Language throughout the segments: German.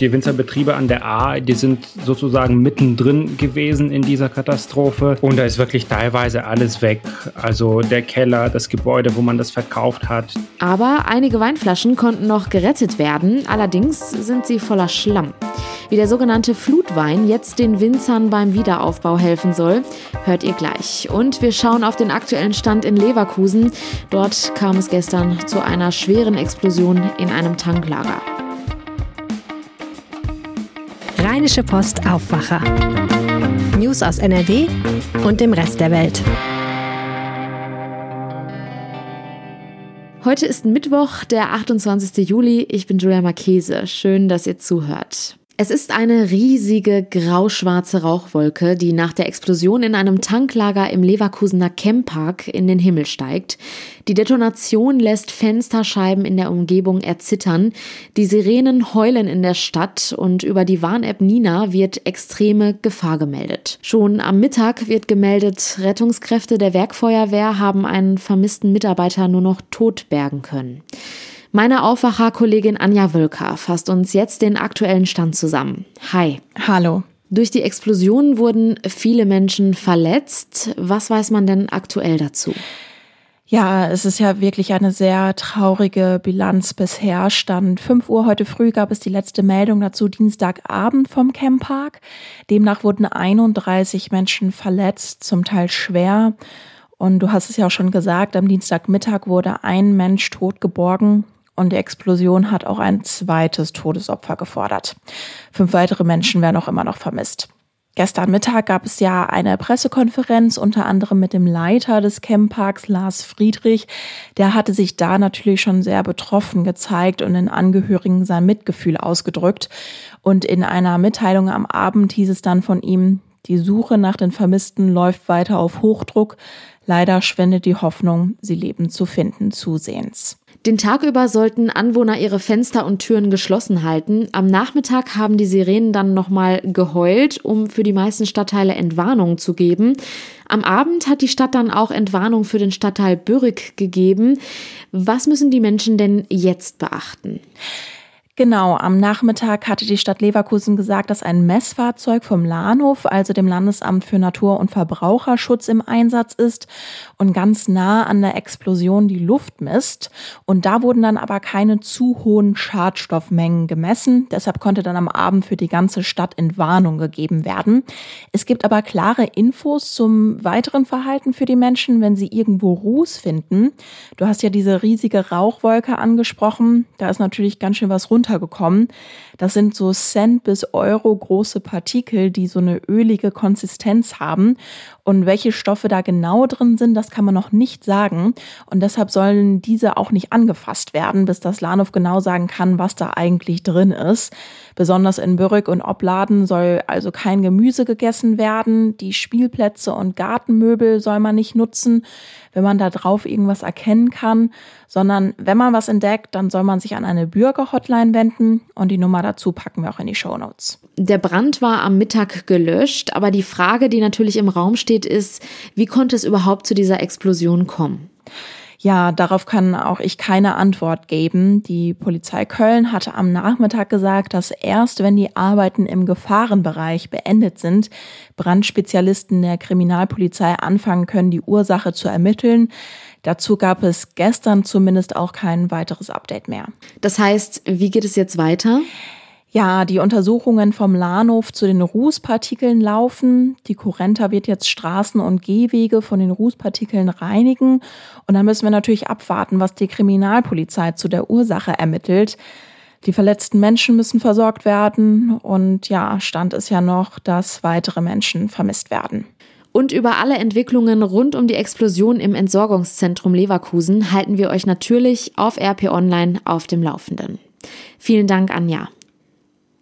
Die Winzerbetriebe an der A, die sind sozusagen mittendrin gewesen in dieser Katastrophe und da ist wirklich teilweise alles weg. Also der Keller, das Gebäude, wo man das verkauft hat. Aber einige Weinflaschen konnten noch gerettet werden, allerdings sind sie voller Schlamm. Wie der sogenannte Flutwein jetzt den Winzern beim Wiederaufbau helfen soll, hört ihr gleich. Und wir schauen auf den aktuellen Stand in Leverkusen. Dort kam es gestern zu einer schweren Explosion in einem Tanklager. Rheinische Post Aufwacher. News aus NRW und dem Rest der Welt. Heute ist Mittwoch, der 28. Juli. Ich bin Julia Marchese. Schön, dass ihr zuhört. Es ist eine riesige grauschwarze Rauchwolke, die nach der Explosion in einem Tanklager im Leverkusener Camppark in den Himmel steigt. Die Detonation lässt Fensterscheiben in der Umgebung erzittern. Die Sirenen heulen in der Stadt und über die Warn-App Nina wird extreme Gefahr gemeldet. Schon am Mittag wird gemeldet, Rettungskräfte der Werkfeuerwehr haben einen vermissten Mitarbeiter nur noch tot bergen können. Meine Aufwacher-Kollegin Anja Wölker fasst uns jetzt den aktuellen Stand zusammen. Hi. Hallo. Durch die Explosion wurden viele Menschen verletzt. Was weiß man denn aktuell dazu? Ja, es ist ja wirklich eine sehr traurige Bilanz bisher. Stand 5 Uhr heute früh gab es die letzte Meldung dazu, Dienstagabend vom Camppark. Demnach wurden 31 Menschen verletzt, zum Teil schwer. Und du hast es ja auch schon gesagt, am Dienstagmittag wurde ein Mensch tot geborgen und die Explosion hat auch ein zweites Todesopfer gefordert. Fünf weitere Menschen werden auch immer noch vermisst. Gestern Mittag gab es ja eine Pressekonferenz, unter anderem mit dem Leiter des Campparks, Lars Friedrich. Der hatte sich da natürlich schon sehr betroffen gezeigt und den Angehörigen sein Mitgefühl ausgedrückt. Und in einer Mitteilung am Abend hieß es dann von ihm, die Suche nach den Vermissten läuft weiter auf Hochdruck. Leider schwindet die Hoffnung, sie leben zu finden, zusehends. Den Tag über sollten Anwohner ihre Fenster und Türen geschlossen halten. Am Nachmittag haben die Sirenen dann nochmal geheult, um für die meisten Stadtteile Entwarnung zu geben. Am Abend hat die Stadt dann auch Entwarnung für den Stadtteil Bürrig gegeben. Was müssen die Menschen denn jetzt beachten? Genau, am Nachmittag hatte die Stadt Leverkusen gesagt, dass ein Messfahrzeug vom Lahnhof, also dem Landesamt für Natur- und Verbraucherschutz, im Einsatz ist und ganz nah an der Explosion die Luft misst. Und da wurden dann aber keine zu hohen Schadstoffmengen gemessen. Deshalb konnte dann am Abend für die ganze Stadt Entwarnung gegeben werden. Es gibt aber klare Infos zum weiteren Verhalten für die Menschen, wenn sie irgendwo Ruß finden. Du hast ja diese riesige Rauchwolke angesprochen. Da ist natürlich ganz schön was runter runtergekommen. Das sind so Cent bis Euro große Partikel, die so eine ölige Konsistenz haben. Und welche Stoffe da genau drin sind, das kann man noch nicht sagen. Und deshalb sollen diese auch nicht angefasst werden, bis das Lahnhof genau sagen kann, was da eigentlich drin ist. Besonders in Bürrig und Obladen soll also kein Gemüse gegessen werden. Die Spielplätze und Gartenmöbel soll man nicht nutzen, wenn man da drauf irgendwas erkennen kann, sondern wenn man was entdeckt, dann soll man sich an eine Bürgerhotline wenden und die Nummer dazu packen wir auch in die Show Notes. Der Brand war am Mittag gelöscht, aber die Frage, die natürlich im Raum steht, ist, wie konnte es überhaupt zu dieser Explosion kommen? Ja, darauf kann auch ich keine Antwort geben. Die Polizei Köln hatte am Nachmittag gesagt, dass erst wenn die Arbeiten im Gefahrenbereich beendet sind, Brandspezialisten der Kriminalpolizei anfangen können, die Ursache zu ermitteln. Dazu gab es gestern zumindest auch kein weiteres Update mehr. Das heißt, wie geht es jetzt weiter? Ja, die Untersuchungen vom Lahnhof zu den Rußpartikeln laufen. Die Kurrenta wird jetzt Straßen und Gehwege von den Rußpartikeln reinigen. Und dann müssen wir natürlich abwarten, was die Kriminalpolizei zu der Ursache ermittelt. Die verletzten Menschen müssen versorgt werden. Und ja, Stand ist ja noch, dass weitere Menschen vermisst werden. Und über alle Entwicklungen rund um die Explosion im Entsorgungszentrum Leverkusen halten wir euch natürlich auf RP Online auf dem Laufenden. Vielen Dank, Anja.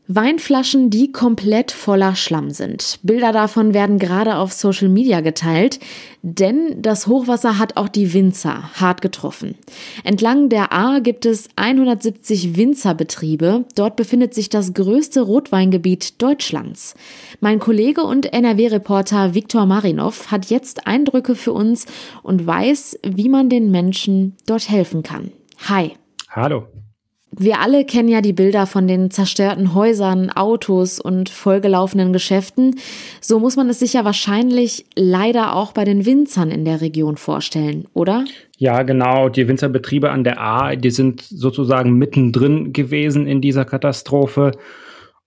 Weinflaschen, die komplett voller Schlamm sind. Bilder davon werden gerade auf Social Media geteilt, denn das Hochwasser hat auch die Winzer hart getroffen. Entlang der A gibt es 170 Winzerbetriebe. Dort befindet sich das größte Rotweingebiet Deutschlands. Mein Kollege und NRW-Reporter Viktor Marinov hat jetzt Eindrücke für uns und weiß, wie man den Menschen dort helfen kann. Hi. Hallo. Wir alle kennen ja die Bilder von den zerstörten Häusern, Autos und vollgelaufenen Geschäften. So muss man es sich ja wahrscheinlich leider auch bei den Winzern in der Region vorstellen, oder? Ja, genau. Die Winzerbetriebe an der A, die sind sozusagen mittendrin gewesen in dieser Katastrophe.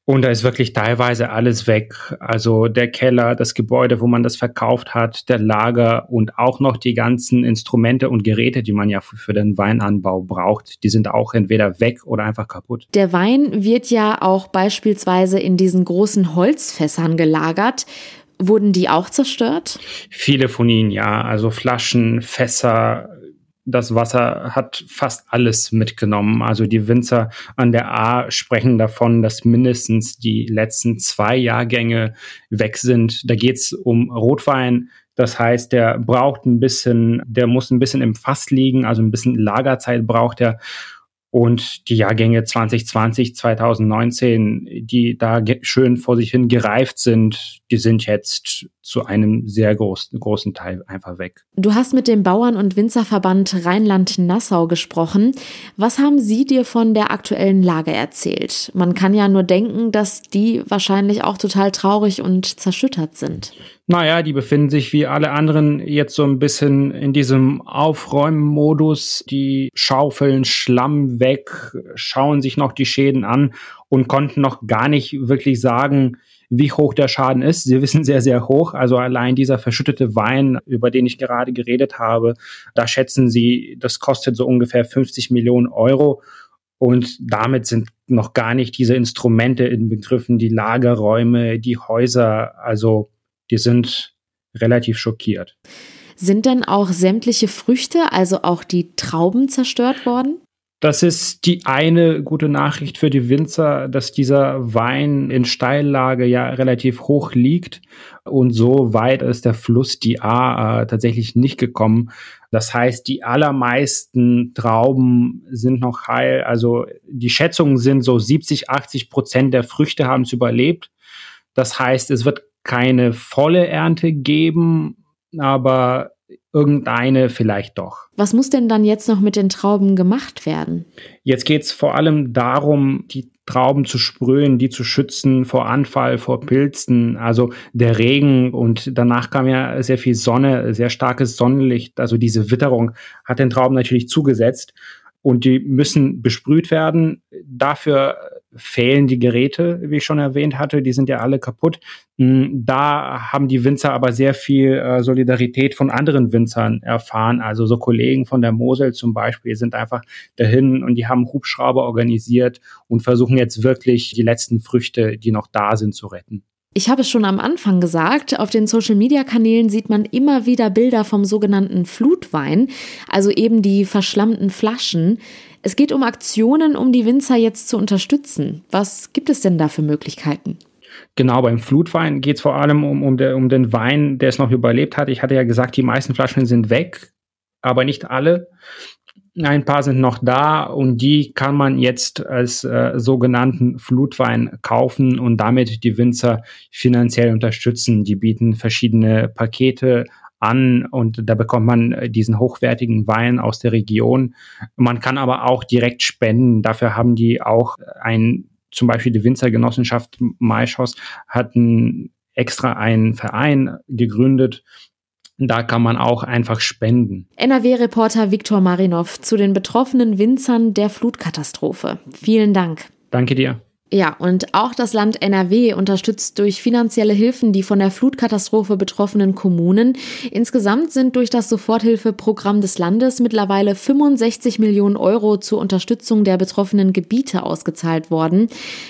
Und da ist wirklich teilweise alles weg. Also der Keller, das Gebäude, wo man das verkauft hat, der Lager und auch noch die ganzen Instrumente und Geräte, die man ja für den Weinanbau braucht, die sind auch entweder weg oder einfach kaputt. Der Wein wird ja auch beispielsweise in diesen großen Holzfässern gelagert. Wurden die auch zerstört? Viele von ihnen, ja. Also Flaschen, Fässer, das Wasser hat fast alles mitgenommen. Also die Winzer an der A sprechen davon, dass mindestens die letzten zwei Jahrgänge weg sind. Da geht es um Rotwein. Das heißt, der braucht ein bisschen, der muss ein bisschen im Fass liegen, also ein bisschen Lagerzeit braucht er. Und die Jahrgänge 2020, 2019, die da schön vor sich hin gereift sind, die sind jetzt zu einem sehr großen, großen Teil einfach weg. Du hast mit dem Bauern- und Winzerverband Rheinland-Nassau gesprochen. Was haben Sie dir von der aktuellen Lage erzählt? Man kann ja nur denken, dass die wahrscheinlich auch total traurig und zerschüttert sind. Naja, die befinden sich wie alle anderen jetzt so ein bisschen in diesem Aufräummodus. Die schaufeln Schlamm weg, schauen sich noch die Schäden an und konnten noch gar nicht wirklich sagen, wie hoch der Schaden ist. Sie wissen sehr, sehr hoch. Also allein dieser verschüttete Wein, über den ich gerade geredet habe, da schätzen sie, das kostet so ungefähr 50 Millionen Euro. Und damit sind noch gar nicht diese Instrumente in Begriffen, die Lagerräume, die Häuser. Also die sind relativ schockiert. Sind denn auch sämtliche Früchte, also auch die Trauben zerstört worden? Das ist die eine gute Nachricht für die Winzer, dass dieser Wein in Steillage ja relativ hoch liegt und so weit ist der Fluss die A äh, tatsächlich nicht gekommen. Das heißt, die allermeisten Trauben sind noch heil. Also die Schätzungen sind so 70, 80 Prozent der Früchte haben es überlebt. Das heißt, es wird keine volle Ernte geben, aber irgendeine vielleicht doch. Was muss denn dann jetzt noch mit den Trauben gemacht werden? Jetzt geht es vor allem darum, die Trauben zu sprühen, die zu schützen vor Anfall, vor Pilzen, also der Regen und danach kam ja sehr viel Sonne, sehr starkes Sonnenlicht, also diese Witterung hat den Trauben natürlich zugesetzt und die müssen besprüht werden. Dafür fehlen die Geräte, wie ich schon erwähnt hatte, die sind ja alle kaputt. Hm, da haben die Winzer aber sehr viel äh, Solidarität von anderen Winzern erfahren. Also so Kollegen von der Mosel zum Beispiel sind einfach dahin und die haben Hubschrauber organisiert und versuchen jetzt wirklich die letzten Früchte, die noch da sind, zu retten. Ich habe es schon am Anfang gesagt, auf den Social-Media-Kanälen sieht man immer wieder Bilder vom sogenannten Flutwein, also eben die verschlammten Flaschen. Es geht um Aktionen, um die Winzer jetzt zu unterstützen. Was gibt es denn da für Möglichkeiten? Genau, beim Flutwein geht es vor allem um, um, der, um den Wein, der es noch überlebt hat. Ich hatte ja gesagt, die meisten Flaschen sind weg, aber nicht alle. Ein paar sind noch da und die kann man jetzt als äh, sogenannten Flutwein kaufen und damit die Winzer finanziell unterstützen. Die bieten verschiedene Pakete an und da bekommt man diesen hochwertigen Wein aus der Region. Man kann aber auch direkt spenden. Dafür haben die auch ein, zum Beispiel die Winzergenossenschaft Maischoss hat ein, extra einen Verein gegründet, da kann man auch einfach spenden. NRW-Reporter Viktor Marinov zu den betroffenen Winzern der Flutkatastrophe. Vielen Dank. Danke dir. Ja, und auch das Land NRW unterstützt durch finanzielle Hilfen die von der Flutkatastrophe betroffenen Kommunen. Insgesamt sind durch das Soforthilfeprogramm des Landes mittlerweile 65 Millionen Euro zur Unterstützung der betroffenen Gebiete ausgezahlt worden.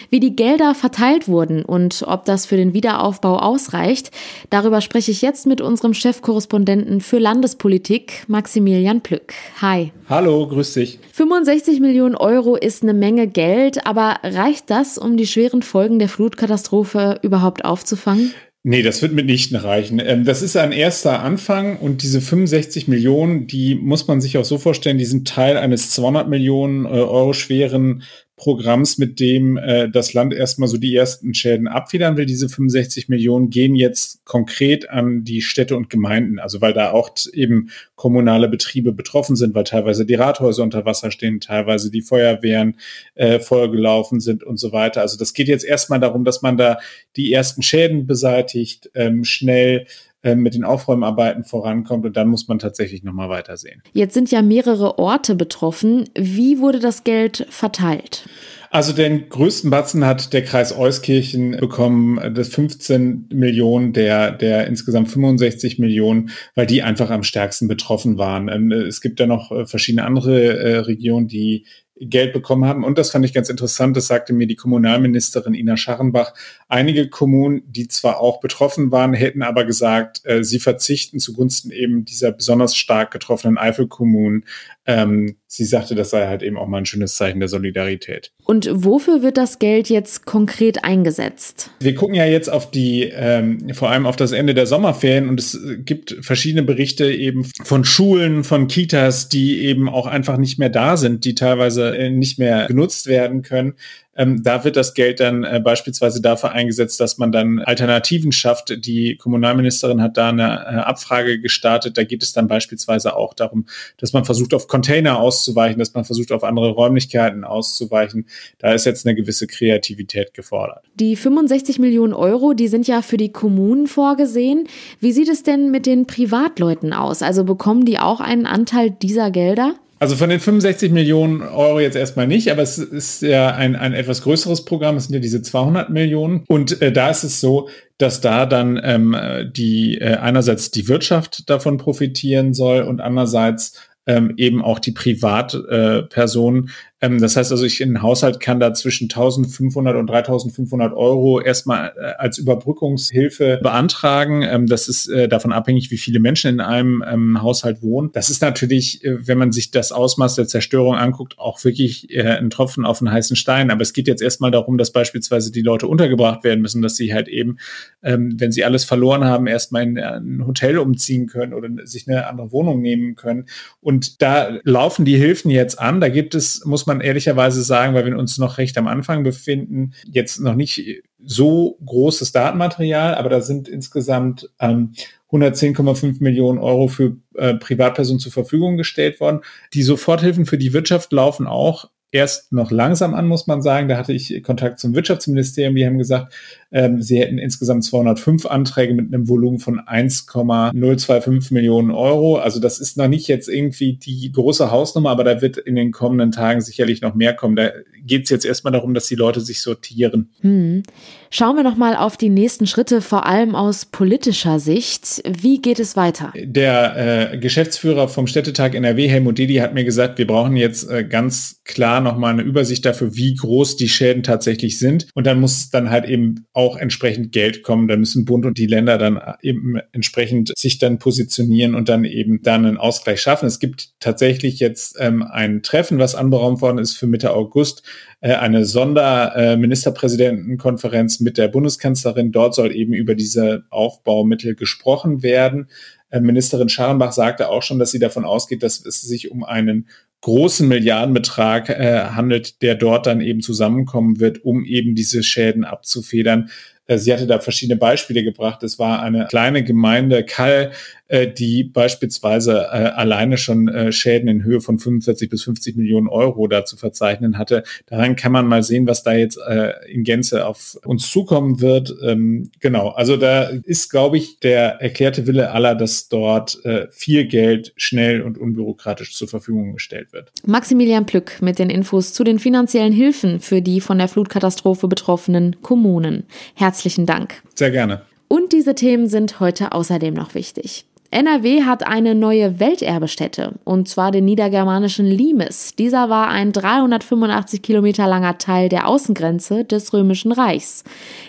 Wie die Gelder verteilt wurden und ob das für den Wiederaufbau ausreicht, darüber spreche ich jetzt mit unserem Chefkorrespondenten für Landespolitik, Maximilian Plück. Hi. Hallo, grüß dich. 65 Millionen Euro ist eine Menge Geld, aber reicht das? Das, um die schweren Folgen der Flutkatastrophe überhaupt aufzufangen? Nee, das wird mitnichten reichen. Ähm, das ist ein erster Anfang und diese 65 Millionen, die muss man sich auch so vorstellen, die sind Teil eines 200 Millionen äh, Euro schweren Programms, mit dem äh, das Land erstmal so die ersten Schäden abfedern will. Diese 65 Millionen gehen jetzt konkret an die Städte und Gemeinden, also weil da auch eben kommunale Betriebe betroffen sind, weil teilweise die Rathäuser unter Wasser stehen, teilweise die Feuerwehren äh, vollgelaufen sind und so weiter. Also das geht jetzt erstmal darum, dass man da die ersten Schäden beseitigt, ähm, schnell äh, mit den Aufräumarbeiten vorankommt und dann muss man tatsächlich nochmal weitersehen. Jetzt sind ja mehrere Orte betroffen. Wie wurde das Geld verteilt? Also den größten Batzen hat der Kreis Euskirchen bekommen, das 15 Millionen der, der insgesamt 65 Millionen, weil die einfach am stärksten betroffen waren. Ähm, es gibt ja noch äh, verschiedene andere äh, Regionen, die Geld bekommen haben. Und das fand ich ganz interessant, das sagte mir die Kommunalministerin Ina Scharrenbach. Einige Kommunen, die zwar auch betroffen waren, hätten aber gesagt, äh, sie verzichten zugunsten eben dieser besonders stark getroffenen Eifelkommunen. Ähm, sie sagte, das sei halt eben auch mal ein schönes Zeichen der Solidarität. Und wofür wird das Geld jetzt konkret eingesetzt? Wir gucken ja jetzt auf die, ähm, vor allem auf das Ende der Sommerferien und es gibt verschiedene Berichte eben von Schulen, von Kitas, die eben auch einfach nicht mehr da sind, die teilweise äh, nicht mehr genutzt werden können. Ähm, da wird das Geld dann äh, beispielsweise dafür eingesetzt, dass man dann Alternativen schafft. Die Kommunalministerin hat da eine äh, Abfrage gestartet. Da geht es dann beispielsweise auch darum, dass man versucht, auf Container auszuweichen, dass man versucht, auf andere Räumlichkeiten auszuweichen. Da ist jetzt eine gewisse Kreativität gefordert. Die 65 Millionen Euro, die sind ja für die Kommunen vorgesehen. Wie sieht es denn mit den Privatleuten aus? Also bekommen die auch einen Anteil dieser Gelder? Also von den 65 Millionen Euro jetzt erstmal nicht, aber es ist ja ein, ein etwas größeres Programm. Es sind ja diese 200 Millionen. Und äh, da ist es so, dass da dann ähm, die äh, einerseits die Wirtschaft davon profitieren soll und andererseits ähm, eben auch die Privatpersonen. Äh, ähm, das heißt also, ich in Haushalt kann da zwischen 1500 und 3500 Euro erstmal äh, als Überbrückungshilfe beantragen. Ähm, das ist äh, davon abhängig, wie viele Menschen in einem ähm, Haushalt wohnen. Das ist natürlich, äh, wenn man sich das Ausmaß der Zerstörung anguckt, auch wirklich äh, ein Tropfen auf einen heißen Stein. Aber es geht jetzt erstmal darum, dass beispielsweise die Leute untergebracht werden müssen, dass sie halt eben, ähm, wenn sie alles verloren haben, erstmal in ein Hotel umziehen können oder sich eine andere Wohnung nehmen können. Und da laufen die Hilfen jetzt an. Da gibt es, muss man ehrlicherweise sagen, weil wir uns noch recht am Anfang befinden, jetzt noch nicht so großes Datenmaterial, aber da sind insgesamt ähm, 110,5 Millionen Euro für äh, Privatpersonen zur Verfügung gestellt worden. Die Soforthilfen für die Wirtschaft laufen auch erst noch langsam an, muss man sagen. Da hatte ich Kontakt zum Wirtschaftsministerium. Die haben gesagt, ähm, sie hätten insgesamt 205 Anträge mit einem Volumen von 1,025 Millionen Euro. Also das ist noch nicht jetzt irgendwie die große Hausnummer, aber da wird in den kommenden Tagen sicherlich noch mehr kommen. Da geht es jetzt erstmal darum, dass die Leute sich sortieren. Hm. Schauen wir noch mal auf die nächsten Schritte, vor allem aus politischer Sicht. Wie geht es weiter? Der äh, Geschäftsführer vom Städtetag NRW, Helmut Didi, hat mir gesagt, wir brauchen jetzt äh, ganz klar noch mal eine Übersicht dafür, wie groß die Schäden tatsächlich sind. Und dann muss dann halt eben auch entsprechend Geld kommen. Da müssen Bund und die Länder dann eben entsprechend sich dann positionieren und dann eben dann einen Ausgleich schaffen. Es gibt tatsächlich jetzt ähm, ein Treffen, was anberaumt worden ist für Mitte August äh, eine Sonderministerpräsidentenkonferenz mit der Bundeskanzlerin. Dort soll eben über diese Aufbaumittel gesprochen werden. Äh, Ministerin Scharrenbach sagte auch schon, dass sie davon ausgeht, dass es sich um einen großen Milliardenbetrag äh, handelt, der dort dann eben zusammenkommen wird, um eben diese Schäden abzufedern. Äh, sie hatte da verschiedene Beispiele gebracht. Es war eine kleine Gemeinde, Kall, äh, die beispielsweise äh, alleine schon äh, Schäden in Höhe von 45 bis 50 Millionen Euro da zu verzeichnen hatte. Daran kann man mal sehen, was da jetzt äh, in Gänze auf uns zukommen wird. Ähm, genau, also da ist, glaube ich, der erklärte Wille aller, dass dort äh, viel Geld schnell und unbürokratisch zur Verfügung gestellt wird. Maximilian Plück mit den Infos zu den finanziellen Hilfen für die von der Flutkatastrophe betroffenen Kommunen. Herzlichen Dank. Sehr gerne. Und diese Themen sind heute außerdem noch wichtig. NRW hat eine neue Welterbestätte, und zwar den niedergermanischen Limes. Dieser war ein 385 Kilometer langer Teil der Außengrenze des Römischen Reichs.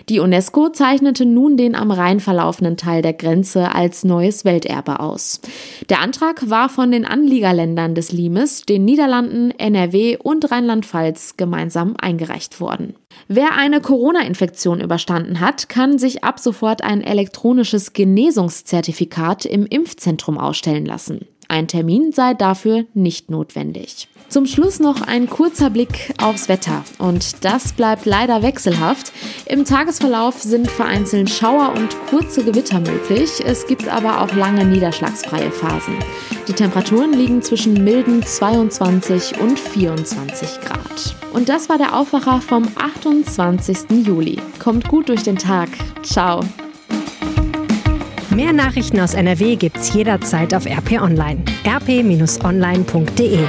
Die UNESCO zeichnete nun den am Rhein verlaufenden Teil der Grenze als neues Welterbe aus. Der Antrag war von den Anliegerländern des Limes, den Niederlanden, NRW und Rheinland-Pfalz gemeinsam eingereicht worden. Wer eine Corona-Infektion überstanden hat, kann sich ab sofort ein elektronisches Genesungszertifikat im Impfzentrum ausstellen lassen. Ein Termin sei dafür nicht notwendig. Zum Schluss noch ein kurzer Blick aufs Wetter. Und das bleibt leider wechselhaft. Im Tagesverlauf sind vereinzelt Schauer und kurze Gewitter möglich. Es gibt aber auch lange niederschlagsfreie Phasen. Die Temperaturen liegen zwischen milden 22 und 24 Grad. Und das war der Aufwacher vom 28. Juli. Kommt gut durch den Tag. Ciao. Mehr Nachrichten aus NRW gibt's jederzeit auf RP Online. rp-online.de